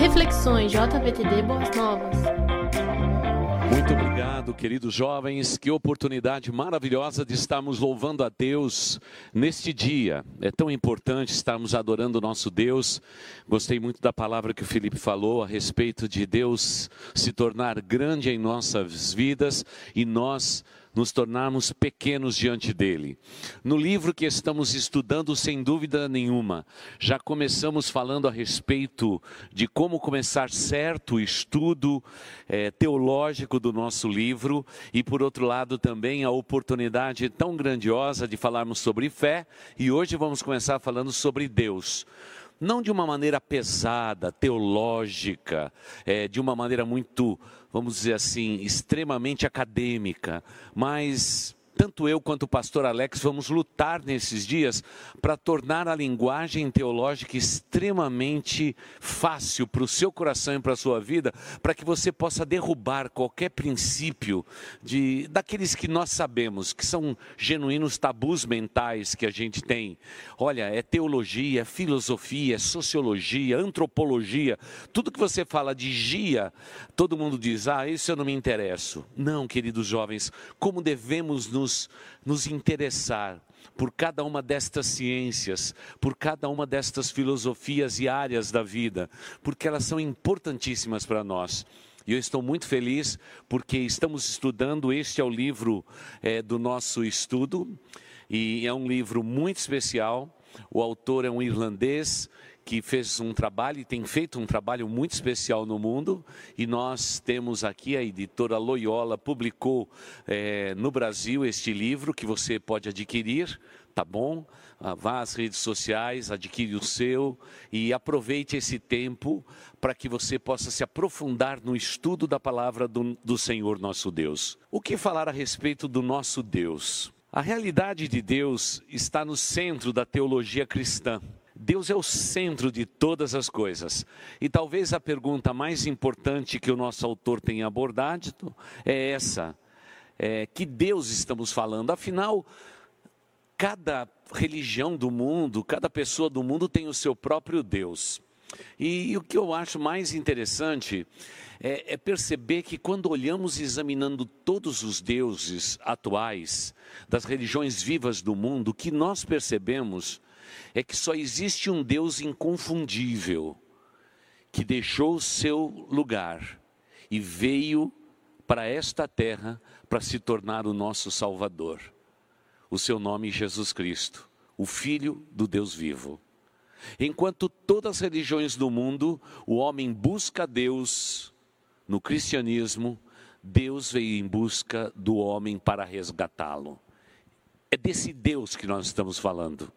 Reflexões JVTD Boas Novas. Muito obrigado, queridos jovens. Que oportunidade maravilhosa de estarmos louvando a Deus neste dia. É tão importante estarmos adorando o nosso Deus. Gostei muito da palavra que o Felipe falou a respeito de Deus se tornar grande em nossas vidas e nós nos tornarmos pequenos diante dele. No livro que estamos estudando, sem dúvida nenhuma, já começamos falando a respeito de como começar certo o estudo é, teológico do nosso livro, e por outro lado também a oportunidade tão grandiosa de falarmos sobre fé, e hoje vamos começar falando sobre Deus não de uma maneira pesada, teológica, é, de uma maneira muito, vamos dizer assim, extremamente acadêmica, mas tanto eu quanto o pastor Alex vamos lutar nesses dias para tornar a linguagem teológica extremamente fácil para o seu coração e para a sua vida, para que você possa derrubar qualquer princípio de daqueles que nós sabemos que são genuínos tabus mentais que a gente tem. Olha, é teologia, é filosofia, é sociologia, antropologia, tudo que você fala de gia, todo mundo diz: "Ah, isso eu não me interesso". Não, queridos jovens, como devemos nos nos, nos interessar por cada uma destas ciências, por cada uma destas filosofias e áreas da vida, porque elas são importantíssimas para nós. E eu estou muito feliz porque estamos estudando, este é o livro é, do nosso estudo, e é um livro muito especial. O autor é um irlandês que fez um trabalho e tem feito um trabalho muito especial no mundo. E nós temos aqui, a editora Loyola publicou é, no Brasil este livro que você pode adquirir, tá bom? Ah, vá às redes sociais, adquire o seu e aproveite esse tempo para que você possa se aprofundar no estudo da palavra do, do Senhor nosso Deus. O que falar a respeito do nosso Deus? A realidade de Deus está no centro da teologia cristã. Deus é o centro de todas as coisas. E talvez a pergunta mais importante que o nosso autor tenha abordado é essa: é, que Deus estamos falando? Afinal, cada religião do mundo, cada pessoa do mundo tem o seu próprio Deus. E, e o que eu acho mais interessante é, é perceber que quando olhamos examinando todos os deuses atuais das religiões vivas do mundo, o que nós percebemos é que só existe um Deus inconfundível que deixou o seu lugar e veio para esta terra para se tornar o nosso Salvador. O seu nome é Jesus Cristo, o Filho do Deus vivo. Enquanto todas as religiões do mundo, o homem busca Deus, no cristianismo, Deus veio em busca do homem para resgatá-lo. É desse Deus que nós estamos falando.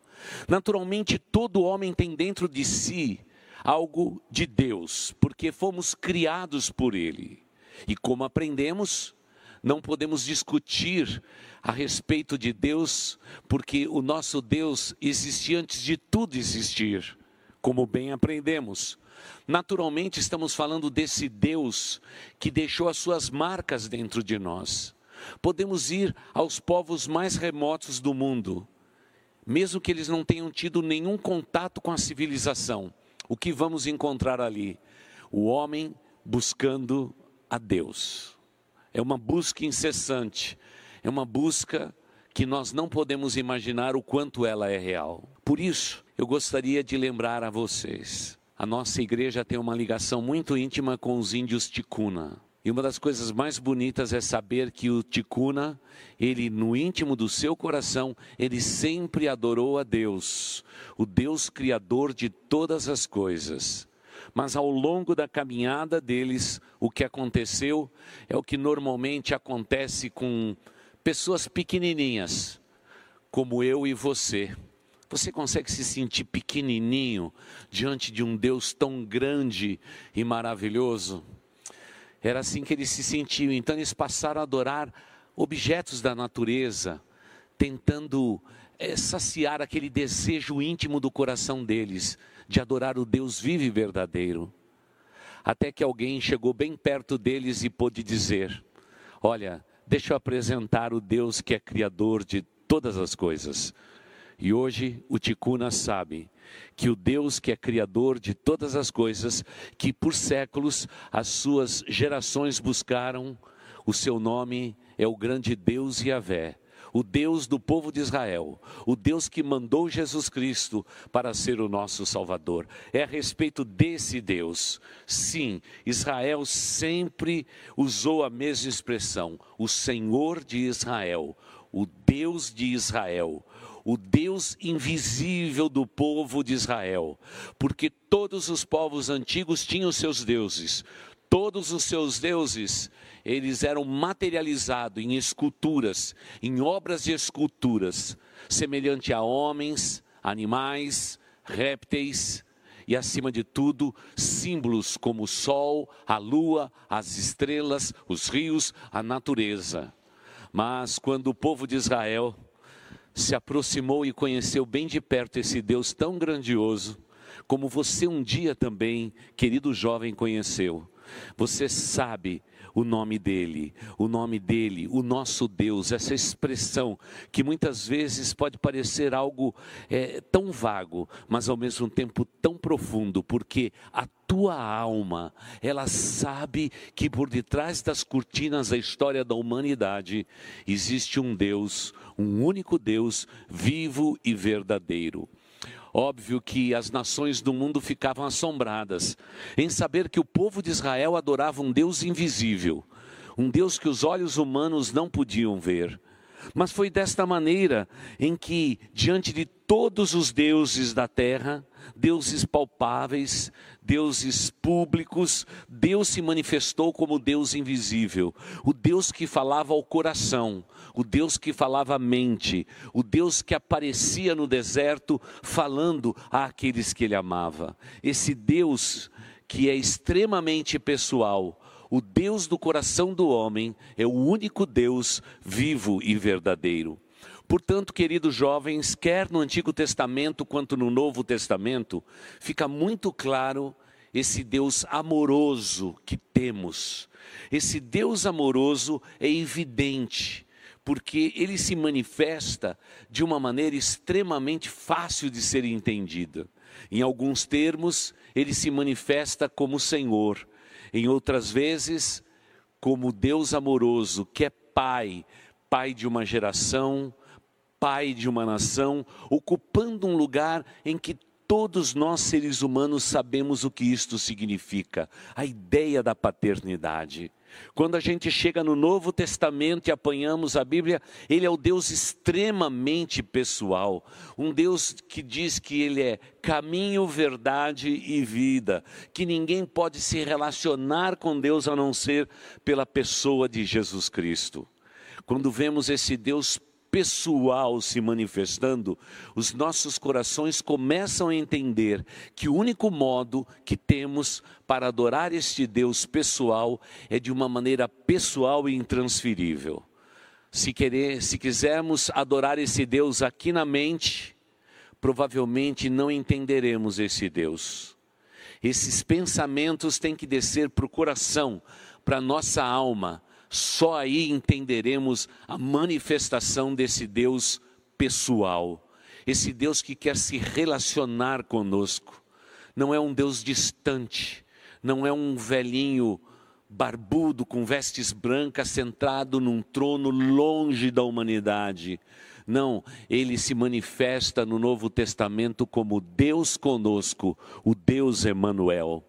Naturalmente, todo homem tem dentro de si algo de Deus, porque fomos criados por Ele. E como aprendemos, não podemos discutir a respeito de Deus, porque o nosso Deus existia antes de tudo existir, como bem aprendemos. Naturalmente, estamos falando desse Deus que deixou as suas marcas dentro de nós. Podemos ir aos povos mais remotos do mundo mesmo que eles não tenham tido nenhum contato com a civilização, o que vamos encontrar ali? O homem buscando a Deus. É uma busca incessante, é uma busca que nós não podemos imaginar o quanto ela é real. Por isso, eu gostaria de lembrar a vocês: a nossa igreja tem uma ligação muito íntima com os índios Ticuna. E uma das coisas mais bonitas é saber que o Ticuna, ele no íntimo do seu coração, ele sempre adorou a Deus, o Deus criador de todas as coisas. Mas ao longo da caminhada deles, o que aconteceu é o que normalmente acontece com pessoas pequenininhas, como eu e você. Você consegue se sentir pequenininho diante de um Deus tão grande e maravilhoso? Era assim que eles se sentiam. Então eles passaram a adorar objetos da natureza, tentando é, saciar aquele desejo íntimo do coração deles de adorar o Deus vivo e verdadeiro. Até que alguém chegou bem perto deles e pôde dizer: Olha, deixa eu apresentar o Deus que é criador de todas as coisas. E hoje o Ticuna sabe que o Deus que é criador de todas as coisas, que por séculos as suas gerações buscaram, o seu nome é o grande Deus Yahvé, o Deus do povo de Israel, o Deus que mandou Jesus Cristo para ser o nosso Salvador. É a respeito desse Deus. Sim, Israel sempre usou a mesma expressão: o Senhor de Israel, o Deus de Israel o Deus invisível do povo de Israel, porque todos os povos antigos tinham seus deuses, todos os seus deuses eles eram materializados em esculturas, em obras de esculturas, semelhante a homens, animais, répteis e, acima de tudo, símbolos como o sol, a lua, as estrelas, os rios, a natureza. Mas quando o povo de Israel se aproximou e conheceu bem de perto esse Deus tão grandioso, como você um dia também, querido jovem, conheceu, você sabe o nome dele, o nome dele, o nosso Deus, essa expressão que muitas vezes pode parecer algo é, tão vago, mas ao mesmo tempo tão profundo, porque a tua alma, ela sabe que por detrás das cortinas da história da humanidade existe um Deus, um único Deus vivo e verdadeiro. Óbvio que as nações do mundo ficavam assombradas em saber que o povo de Israel adorava um Deus invisível, um Deus que os olhos humanos não podiam ver. Mas foi desta maneira em que, diante de todos os deuses da terra, deuses palpáveis, deuses públicos, Deus se manifestou como Deus invisível, o Deus que falava ao coração, o Deus que falava à mente, o Deus que aparecia no deserto falando àqueles que ele amava. Esse Deus que é extremamente pessoal, o Deus do coração do homem, é o único Deus vivo e verdadeiro. Portanto, queridos jovens, quer no Antigo Testamento quanto no Novo Testamento, fica muito claro esse Deus amoroso que temos. Esse Deus amoroso é evidente, porque ele se manifesta de uma maneira extremamente fácil de ser entendida. Em alguns termos, ele se manifesta como Senhor, em outras vezes, como Deus amoroso, que é Pai, Pai de uma geração, pai de uma nação, ocupando um lugar em que todos nós seres humanos sabemos o que isto significa, a ideia da paternidade. Quando a gente chega no Novo Testamento e apanhamos a Bíblia, ele é o Deus extremamente pessoal, um Deus que diz que ele é caminho, verdade e vida, que ninguém pode se relacionar com Deus a não ser pela pessoa de Jesus Cristo. Quando vemos esse Deus pessoal se manifestando, os nossos corações começam a entender que o único modo que temos para adorar este Deus pessoal é de uma maneira pessoal e intransferível. Se, querer, se quisermos adorar esse Deus aqui na mente, provavelmente não entenderemos esse Deus. Esses pensamentos têm que descer para o coração, para a nossa alma, só aí entenderemos a manifestação desse Deus pessoal, esse Deus que quer se relacionar conosco. Não é um Deus distante, não é um velhinho barbudo com vestes brancas sentado num trono longe da humanidade. Não, ele se manifesta no Novo Testamento como Deus conosco, o Deus Emanuel.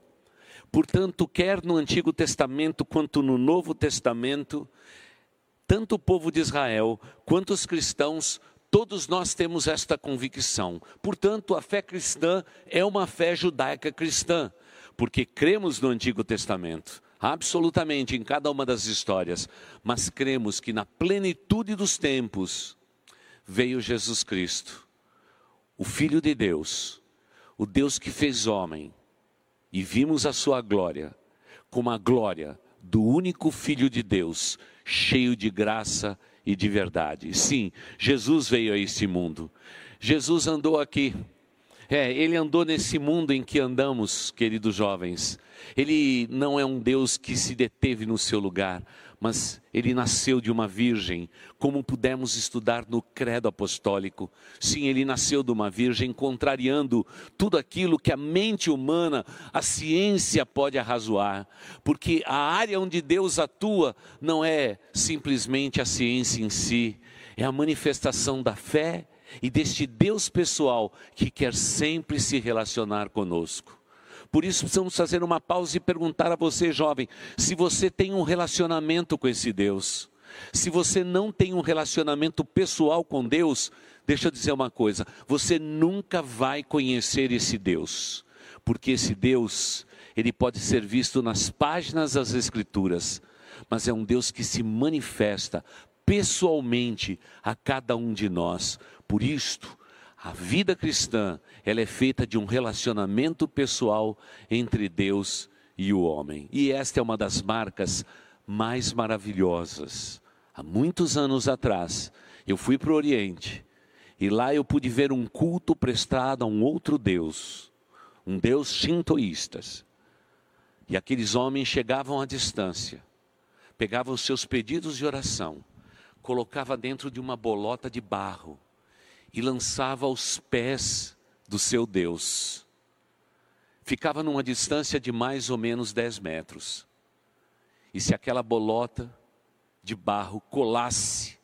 Portanto, quer no Antigo Testamento quanto no Novo Testamento, tanto o povo de Israel quanto os cristãos, todos nós temos esta convicção. Portanto, a fé cristã é uma fé judaica cristã, porque cremos no Antigo Testamento, absolutamente em cada uma das histórias, mas cremos que na plenitude dos tempos veio Jesus Cristo, o Filho de Deus, o Deus que fez homem e vimos a sua glória, como a glória do único Filho de Deus, cheio de graça e de verdade. Sim, Jesus veio a este mundo. Jesus andou aqui. É, ele andou nesse mundo em que andamos, queridos jovens. Ele não é um Deus que se deteve no seu lugar, mas ele nasceu de uma virgem, como pudemos estudar no Credo Apostólico. Sim, ele nasceu de uma virgem, contrariando tudo aquilo que a mente humana, a ciência pode arrazoar, porque a área onde Deus atua não é simplesmente a ciência em si, é a manifestação da fé e deste Deus pessoal que quer sempre se relacionar conosco. Por isso precisamos fazer uma pausa e perguntar a você, jovem, se você tem um relacionamento com esse Deus. Se você não tem um relacionamento pessoal com Deus, deixa eu dizer uma coisa: você nunca vai conhecer esse Deus, porque esse Deus, ele pode ser visto nas páginas das Escrituras, mas é um Deus que se manifesta pessoalmente a cada um de nós. Por isto, a vida cristã, ela é feita de um relacionamento pessoal entre Deus e o homem. E esta é uma das marcas mais maravilhosas. Há muitos anos atrás, eu fui para o Oriente e lá eu pude ver um culto prestado a um outro Deus, um Deus shintoísta. E aqueles homens chegavam à distância, pegavam seus pedidos de oração, colocava dentro de uma bolota de barro e lançava aos pés do seu Deus. Ficava numa distância de mais ou menos 10 metros. E se aquela bolota de barro colasse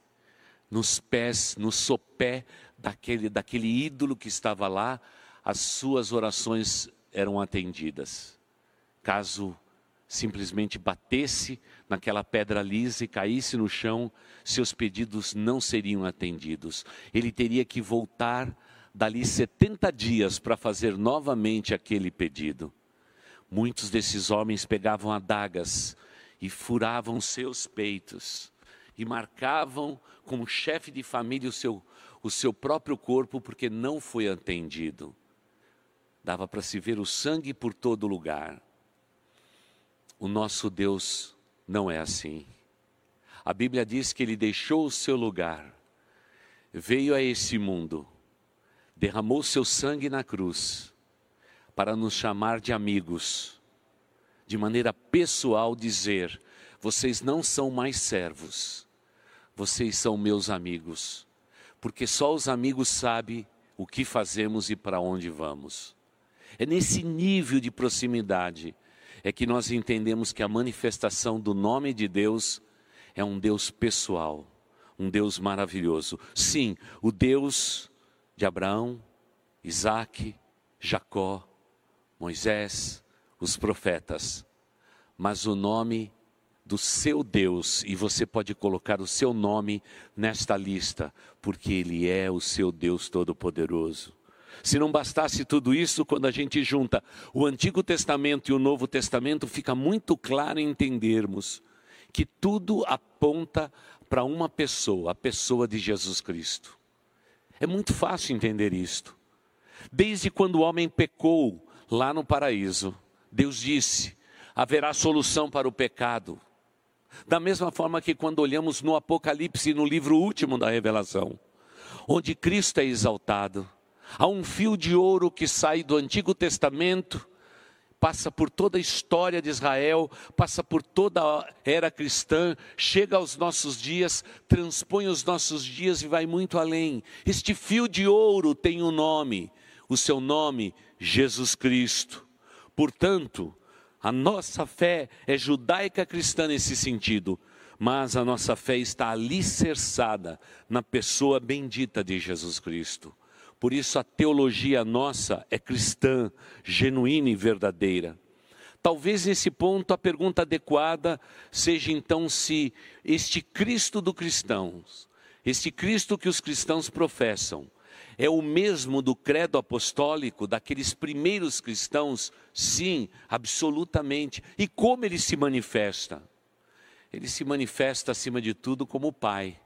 nos pés, no sopé daquele, daquele ídolo que estava lá, as suas orações eram atendidas. Caso simplesmente batesse naquela pedra lisa e caísse no chão, seus pedidos não seriam atendidos. Ele teria que voltar dali 70 dias para fazer novamente aquele pedido. Muitos desses homens pegavam adagas e furavam seus peitos e marcavam como chefe de família o seu, o seu próprio corpo porque não foi atendido. Dava para se ver o sangue por todo lugar. O nosso Deus não é assim. A Bíblia diz que ele deixou o seu lugar, veio a esse mundo, derramou seu sangue na cruz, para nos chamar de amigos, de maneira pessoal dizer: vocês não são mais servos, vocês são meus amigos, porque só os amigos sabem o que fazemos e para onde vamos. É nesse nível de proximidade é que nós entendemos que a manifestação do nome de Deus é um Deus pessoal, um Deus maravilhoso. Sim, o Deus de Abraão, Isaac, Jacó, Moisés, os profetas, mas o nome do seu Deus, e você pode colocar o seu nome nesta lista, porque Ele é o seu Deus Todo-Poderoso. Se não bastasse tudo isso, quando a gente junta o Antigo Testamento e o Novo Testamento, fica muito claro entendermos que tudo aponta para uma pessoa, a pessoa de Jesus Cristo. É muito fácil entender isto. Desde quando o homem pecou lá no paraíso, Deus disse: haverá solução para o pecado. Da mesma forma que quando olhamos no Apocalipse, no livro último da Revelação, onde Cristo é exaltado, Há um fio de ouro que sai do Antigo Testamento, passa por toda a história de Israel, passa por toda a era cristã, chega aos nossos dias, transpõe os nossos dias e vai muito além. Este fio de ouro tem um nome, o seu nome, Jesus Cristo. Portanto, a nossa fé é judaica cristã nesse sentido, mas a nossa fé está alicerçada na pessoa bendita de Jesus Cristo. Por isso a teologia nossa é cristã, genuína e verdadeira. Talvez nesse ponto a pergunta adequada seja então se este Cristo do cristãos, este Cristo que os cristãos professam, é o mesmo do credo apostólico daqueles primeiros cristãos? Sim, absolutamente. E como ele se manifesta? Ele se manifesta acima de tudo como Pai.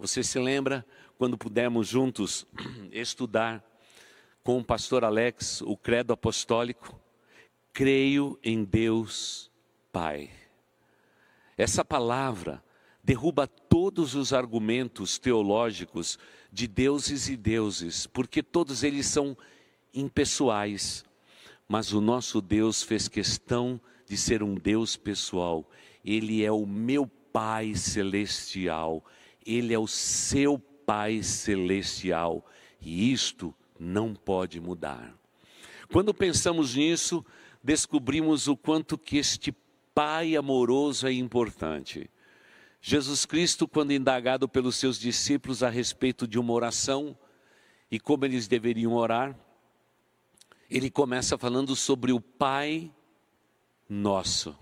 Você se lembra quando pudermos juntos estudar com o pastor Alex o credo apostólico? Creio em Deus Pai. Essa palavra derruba todos os argumentos teológicos de deuses e deuses, porque todos eles são impessoais. Mas o nosso Deus fez questão de ser um Deus pessoal. Ele é o meu Pai celestial. Ele é o seu Pai celestial. E isto não pode mudar. Quando pensamos nisso, descobrimos o quanto que este Pai amoroso é importante. Jesus Cristo, quando indagado pelos seus discípulos a respeito de uma oração e como eles deveriam orar, ele começa falando sobre o Pai Nosso.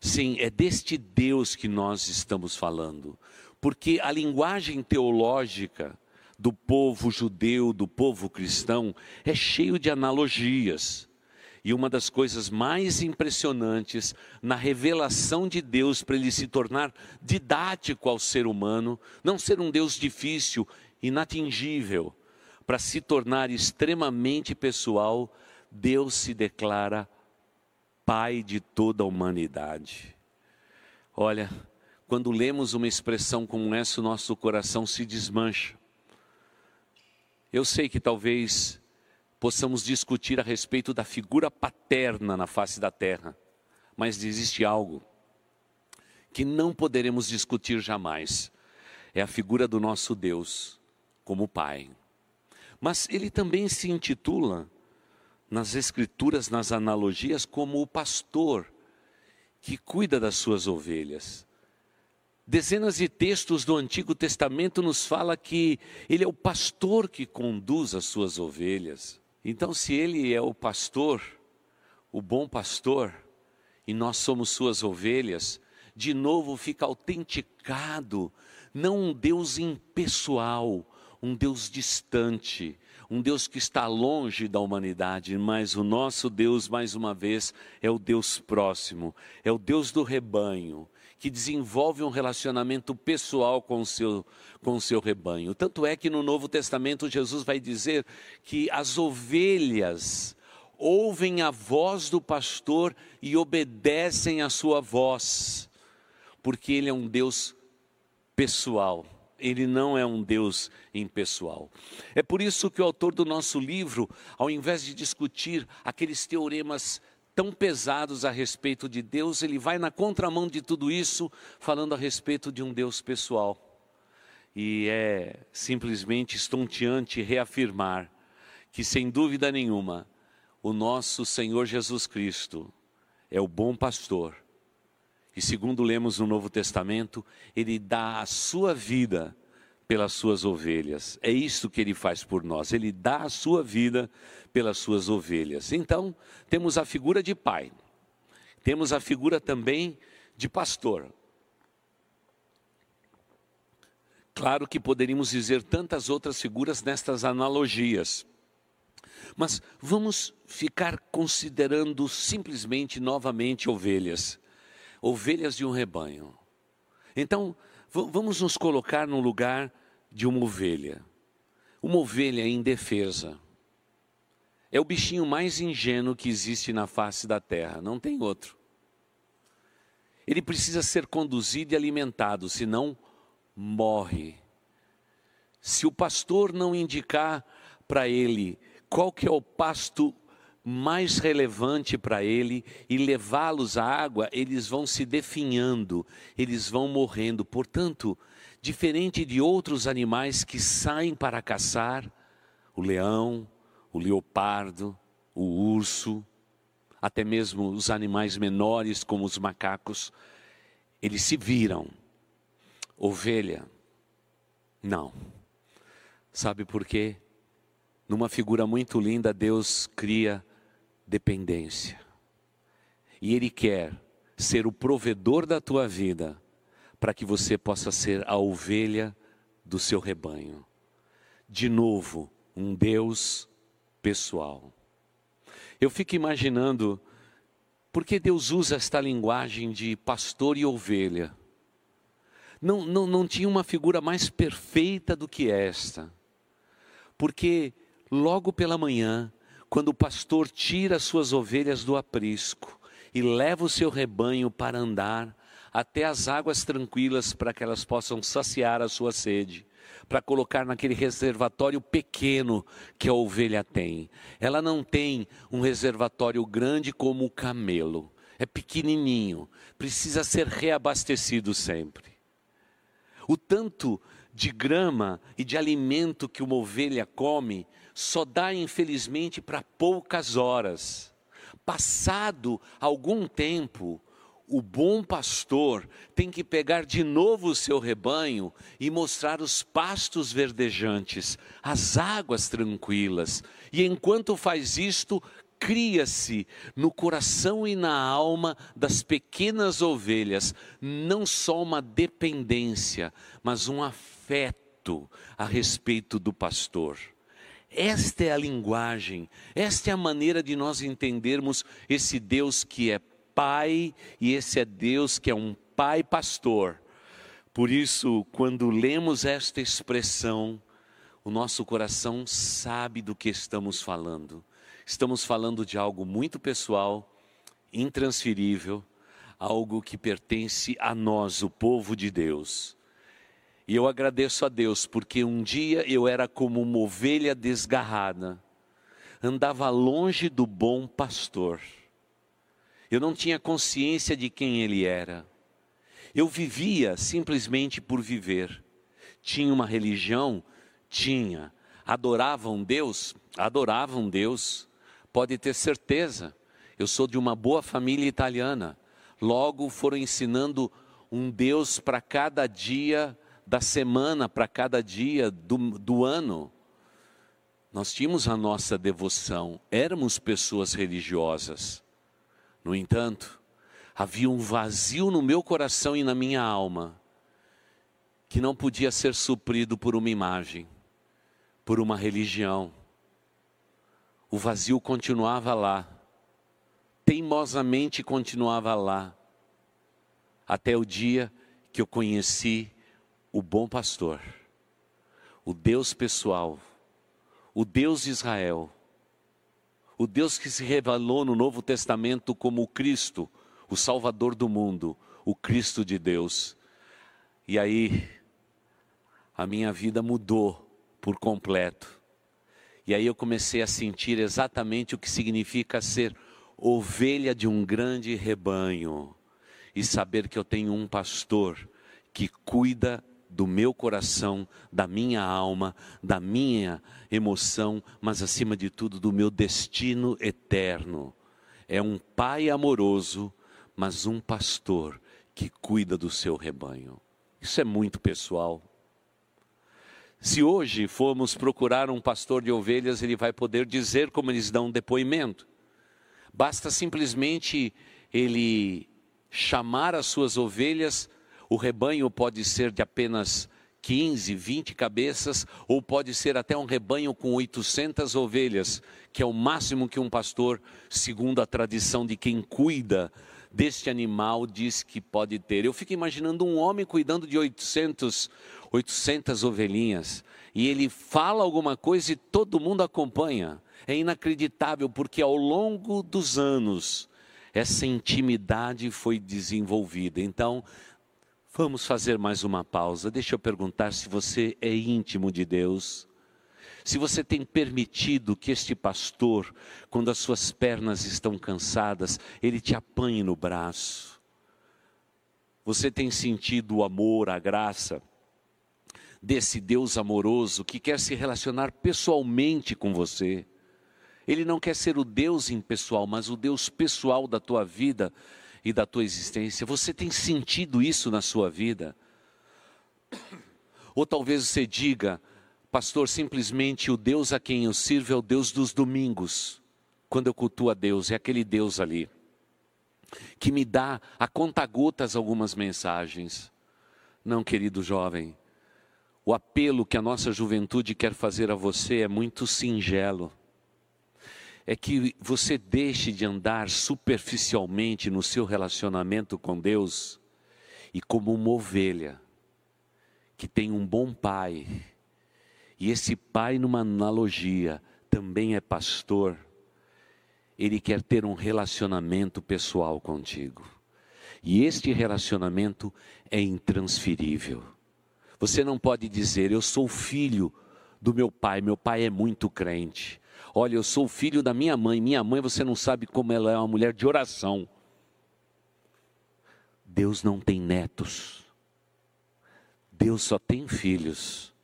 Sim, é deste Deus que nós estamos falando, porque a linguagem teológica do povo judeu, do povo cristão, é cheio de analogias. E uma das coisas mais impressionantes na revelação de Deus para ele se tornar didático ao ser humano, não ser um Deus difícil, inatingível, para se tornar extremamente pessoal, Deus se declara Pai de toda a humanidade. Olha, quando lemos uma expressão como essa, o nosso coração se desmancha. Eu sei que talvez possamos discutir a respeito da figura paterna na face da terra, mas existe algo que não poderemos discutir jamais: é a figura do nosso Deus como Pai. Mas ele também se intitula, nas Escrituras, nas analogias, como o pastor que cuida das suas ovelhas. Dezenas de textos do Antigo Testamento nos fala que ele é o pastor que conduz as suas ovelhas. Então, se Ele é o pastor, o bom pastor, e nós somos suas ovelhas, de novo fica autenticado, não um Deus impessoal, um Deus distante, um Deus que está longe da humanidade, mas o nosso Deus, mais uma vez, é o Deus próximo, é o Deus do rebanho, que desenvolve um relacionamento pessoal com o seu, com o seu rebanho. Tanto é que no Novo Testamento Jesus vai dizer que as ovelhas ouvem a voz do pastor e obedecem a sua voz, porque ele é um Deus pessoal. Ele não é um Deus impessoal. É por isso que o autor do nosso livro, ao invés de discutir aqueles teoremas tão pesados a respeito de Deus, ele vai na contramão de tudo isso, falando a respeito de um Deus pessoal. E é simplesmente estonteante reafirmar que, sem dúvida nenhuma, o nosso Senhor Jesus Cristo é o bom pastor. E segundo lemos no Novo Testamento, ele dá a sua vida pelas suas ovelhas. É isso que ele faz por nós. Ele dá a sua vida pelas suas ovelhas. Então, temos a figura de pai. Temos a figura também de pastor. Claro que poderíamos dizer tantas outras figuras nestas analogias. Mas vamos ficar considerando simplesmente novamente ovelhas, ovelhas de um rebanho. Então, vamos nos colocar no lugar de uma ovelha. Uma ovelha indefesa. É o bichinho mais ingênuo que existe na face da terra, não tem outro. Ele precisa ser conduzido e alimentado, senão morre. Se o pastor não indicar para ele qual que é o pasto mais relevante para ele e levá-los à água, eles vão se definhando, eles vão morrendo. Portanto, diferente de outros animais que saem para caçar, o leão, o leopardo, o urso, até mesmo os animais menores como os macacos, eles se viram. Ovelha, não. Sabe por quê? Numa figura muito linda, Deus cria dependência. E Ele quer ser o provedor da tua vida, para que você possa ser a ovelha do seu rebanho. De novo, um Deus pessoal. Eu fico imaginando por que Deus usa esta linguagem de pastor e ovelha. Não, não, não tinha uma figura mais perfeita do que esta. Porque logo pela manhã, quando o pastor tira suas ovelhas do aprisco e leva o seu rebanho para andar até as águas tranquilas para que elas possam saciar a sua sede, para colocar naquele reservatório pequeno que a ovelha tem. Ela não tem um reservatório grande como o camelo. é pequenininho, precisa ser reabastecido sempre. O tanto de grama e de alimento que uma ovelha come só dá, infelizmente, para poucas horas. Passado algum tempo, o bom pastor tem que pegar de novo o seu rebanho e mostrar os pastos verdejantes, as águas tranquilas. E enquanto faz isto, cria-se no coração e na alma das pequenas ovelhas não só uma dependência, mas um afeto a respeito do pastor. Esta é a linguagem, esta é a maneira de nós entendermos esse Deus que é Pai e esse é Deus que é um Pai pastor. Por isso, quando lemos esta expressão, o nosso coração sabe do que estamos falando. Estamos falando de algo muito pessoal, intransferível, algo que pertence a nós, o povo de Deus. E eu agradeço a Deus porque um dia eu era como uma ovelha desgarrada, andava longe do bom pastor. Eu não tinha consciência de quem ele era. Eu vivia simplesmente por viver. Tinha uma religião? Tinha. Adoravam Deus? Adoravam Deus. Pode ter certeza. Eu sou de uma boa família italiana. Logo foram ensinando um Deus para cada dia da semana para cada dia do, do ano. Nós tínhamos a nossa devoção, éramos pessoas religiosas. No entanto, havia um vazio no meu coração e na minha alma que não podia ser suprido por uma imagem, por uma religião. O vazio continuava lá, teimosamente continuava lá, até o dia que eu conheci o bom pastor, o Deus pessoal, o Deus de Israel, o Deus que se revelou no Novo Testamento como o Cristo, o Salvador do mundo, o Cristo de Deus. E aí, a minha vida mudou por completo. E aí eu comecei a sentir exatamente o que significa ser ovelha de um grande rebanho e saber que eu tenho um pastor que cuida do meu coração, da minha alma, da minha emoção, mas acima de tudo do meu destino eterno. É um pai amoroso, mas um pastor que cuida do seu rebanho. Isso é muito pessoal. Se hoje formos procurar um pastor de ovelhas, ele vai poder dizer como eles dão depoimento. Basta simplesmente ele chamar as suas ovelhas o rebanho pode ser de apenas 15, 20 cabeças, ou pode ser até um rebanho com 800 ovelhas, que é o máximo que um pastor, segundo a tradição de quem cuida deste animal, diz que pode ter. Eu fico imaginando um homem cuidando de 800, 800 ovelhinhas, e ele fala alguma coisa e todo mundo acompanha. É inacreditável, porque ao longo dos anos, essa intimidade foi desenvolvida. Então, Vamos fazer mais uma pausa. Deixa eu perguntar se você é íntimo de Deus. Se você tem permitido que este pastor, quando as suas pernas estão cansadas, ele te apanhe no braço. Você tem sentido o amor, a graça desse Deus amoroso que quer se relacionar pessoalmente com você. Ele não quer ser o Deus impessoal, mas o Deus pessoal da tua vida e da tua existência. Você tem sentido isso na sua vida? Ou talvez você diga, pastor, simplesmente o Deus a quem eu sirvo é o Deus dos domingos. Quando eu cultuo a Deus, é aquele Deus ali que me dá a conta-gotas algumas mensagens. Não, querido jovem, o apelo que a nossa juventude quer fazer a você é muito singelo é que você deixe de andar superficialmente no seu relacionamento com Deus e como uma ovelha que tem um bom pai, e esse pai, numa analogia, também é pastor, ele quer ter um relacionamento pessoal contigo. E este relacionamento é intransferível. Você não pode dizer, eu sou filho do meu pai, meu pai é muito crente. Olha, eu sou filho da minha mãe. Minha mãe, você não sabe como ela é uma mulher de oração. Deus não tem netos. Deus só tem filhos.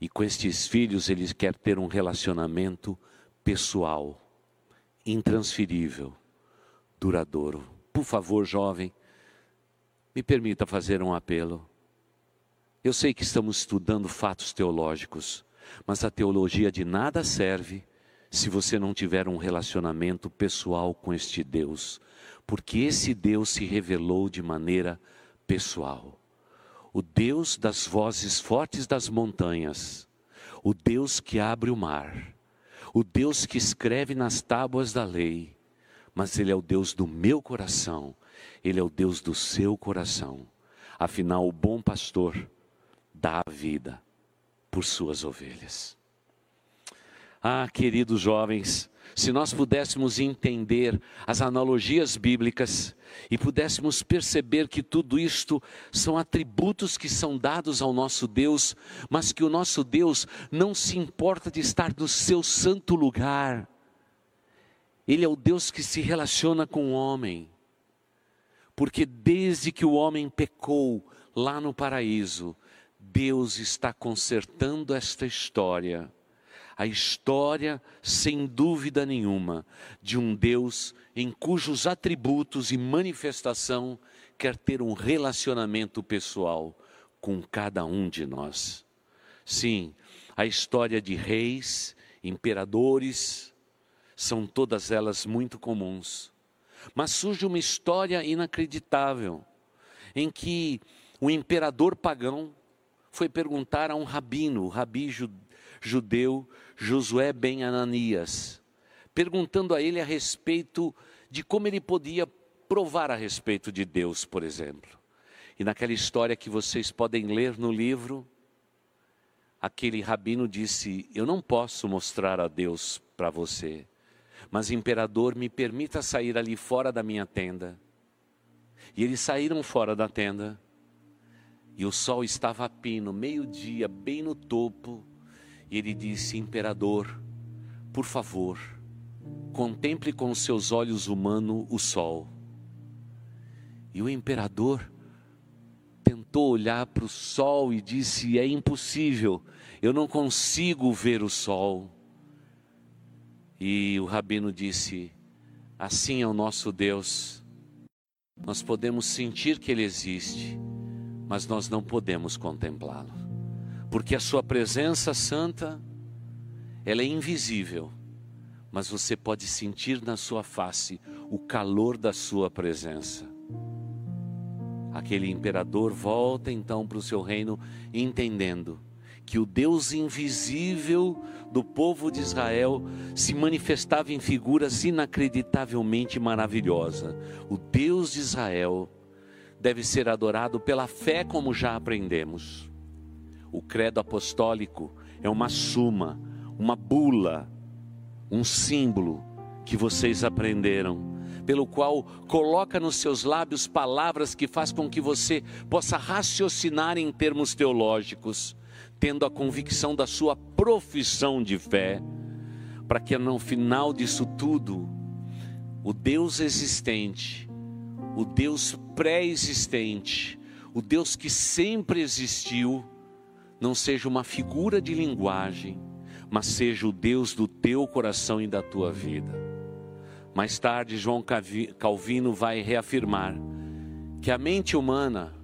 E com estes filhos ele quer ter um relacionamento pessoal, intransferível, duradouro. Por favor, jovem, me permita fazer um apelo. Eu sei que estamos estudando fatos teológicos, mas a teologia de nada serve se você não tiver um relacionamento pessoal com este Deus, porque esse Deus se revelou de maneira pessoal. O Deus das vozes fortes das montanhas, o Deus que abre o mar, o Deus que escreve nas tábuas da lei, mas Ele é o Deus do meu coração, Ele é o Deus do seu coração. Afinal, o bom pastor dá a vida por suas ovelhas. Ah, queridos jovens, se nós pudéssemos entender as analogias bíblicas e pudéssemos perceber que tudo isto são atributos que são dados ao nosso Deus, mas que o nosso Deus não se importa de estar no seu santo lugar. Ele é o Deus que se relaciona com o homem. Porque desde que o homem pecou lá no paraíso, Deus está consertando esta história a história, sem dúvida nenhuma, de um Deus em cujos atributos e manifestação quer ter um relacionamento pessoal com cada um de nós. Sim, a história de reis, imperadores, são todas elas muito comuns. Mas surge uma história inacreditável, em que o imperador pagão foi perguntar a um rabino, o rabi judeu Josué ben Ananias, perguntando a ele a respeito de como ele podia provar a respeito de Deus, por exemplo. E naquela história que vocês podem ler no livro, aquele rabino disse: Eu não posso mostrar a Deus para você, mas imperador, me permita sair ali fora da minha tenda. E eles saíram fora da tenda, e o sol estava a pino, meio-dia, bem no topo, e ele disse: Imperador, por favor, contemple com seus olhos humanos o sol. E o imperador tentou olhar para o sol e disse: É impossível, eu não consigo ver o sol. E o rabino disse: Assim é o nosso Deus. Nós podemos sentir que Ele existe, mas nós não podemos contemplá-lo porque a sua presença santa, ela é invisível, mas você pode sentir na sua face o calor da sua presença. Aquele imperador volta então para o seu reino, entendendo que o Deus invisível do povo de Israel se manifestava em figuras inacreditavelmente maravilhosas. O Deus de Israel deve ser adorado pela fé, como já aprendemos. O credo apostólico é uma suma, uma bula, um símbolo que vocês aprenderam, pelo qual coloca nos seus lábios palavras que faz com que você possa raciocinar em termos teológicos, tendo a convicção da sua profissão de fé, para que no final disso tudo, o Deus existente, o Deus pré-existente, o Deus que sempre existiu, não seja uma figura de linguagem, mas seja o Deus do teu coração e da tua vida. Mais tarde, João Calvino vai reafirmar que a mente humana,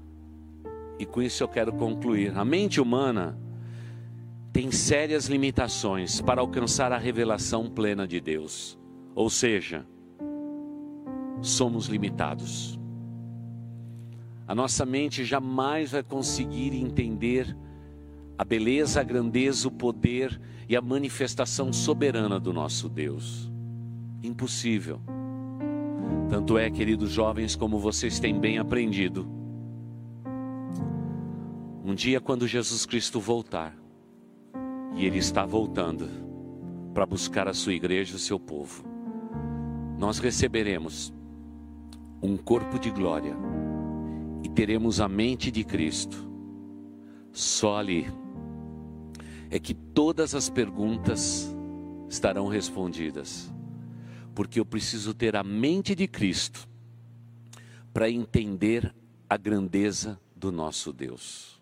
e com isso eu quero concluir, a mente humana tem sérias limitações para alcançar a revelação plena de Deus. Ou seja, somos limitados. A nossa mente jamais vai conseguir entender a beleza, a grandeza, o poder e a manifestação soberana do nosso Deus. Impossível. Tanto é, queridos jovens, como vocês têm bem aprendido. Um dia, quando Jesus Cristo voltar, e Ele está voltando para buscar a sua igreja o seu povo, nós receberemos um corpo de glória e teremos a mente de Cristo. Só ali é que todas as perguntas estarão respondidas, porque eu preciso ter a mente de Cristo para entender a grandeza do nosso Deus.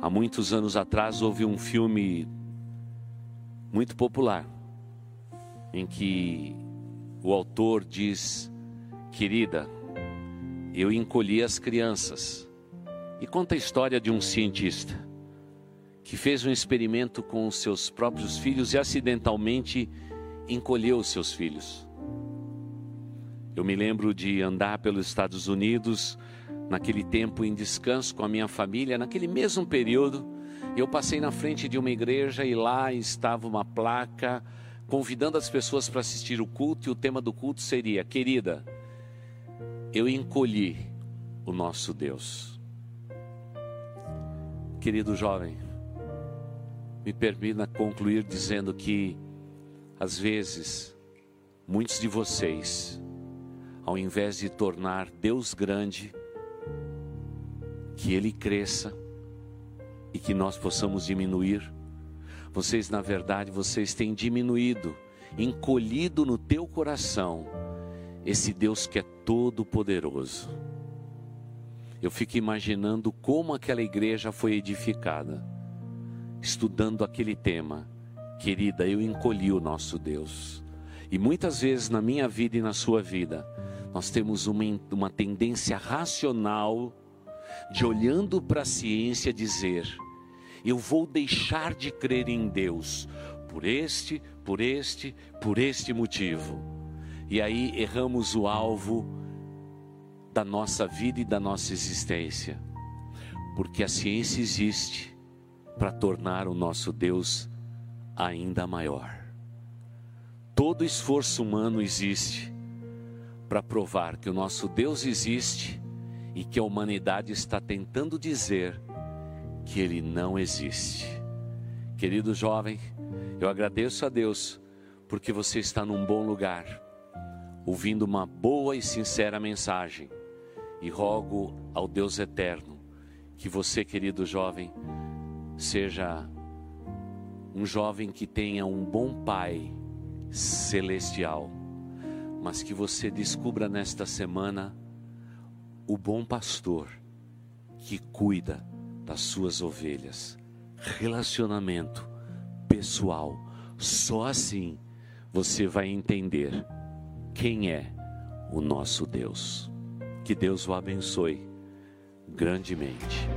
Há muitos anos atrás houve um filme muito popular em que o autor diz: Querida, eu encolhi as crianças. E conta a história de um cientista que fez um experimento com os seus próprios filhos e acidentalmente encolheu os seus filhos. Eu me lembro de andar pelos Estados Unidos, naquele tempo em descanso com a minha família, naquele mesmo período, eu passei na frente de uma igreja e lá estava uma placa convidando as pessoas para assistir o culto, e o tema do culto seria: Querida, eu encolhi o nosso Deus. Querido jovem, me permita concluir dizendo que, às vezes, muitos de vocês, ao invés de tornar Deus grande, que Ele cresça e que nós possamos diminuir, vocês, na verdade, vocês têm diminuído, encolhido no teu coração esse Deus que é todo poderoso. Eu fico imaginando como aquela igreja foi edificada, estudando aquele tema. Querida, eu encolhi o nosso Deus. E muitas vezes na minha vida e na sua vida, nós temos uma, uma tendência racional de olhando para a ciência dizer: eu vou deixar de crer em Deus por este, por este, por este motivo. E aí erramos o alvo da nossa vida e da nossa existência. Porque a ciência existe para tornar o nosso Deus ainda maior. Todo esforço humano existe para provar que o nosso Deus existe e que a humanidade está tentando dizer que ele não existe. Querido jovem, eu agradeço a Deus porque você está num bom lugar, ouvindo uma boa e sincera mensagem, e rogo ao Deus eterno que você, querido jovem, seja um jovem que tenha um bom pai celestial, mas que você descubra nesta semana o bom pastor que cuida das suas ovelhas. Relacionamento pessoal. Só assim você vai entender quem é o nosso Deus. Que Deus o abençoe grandemente.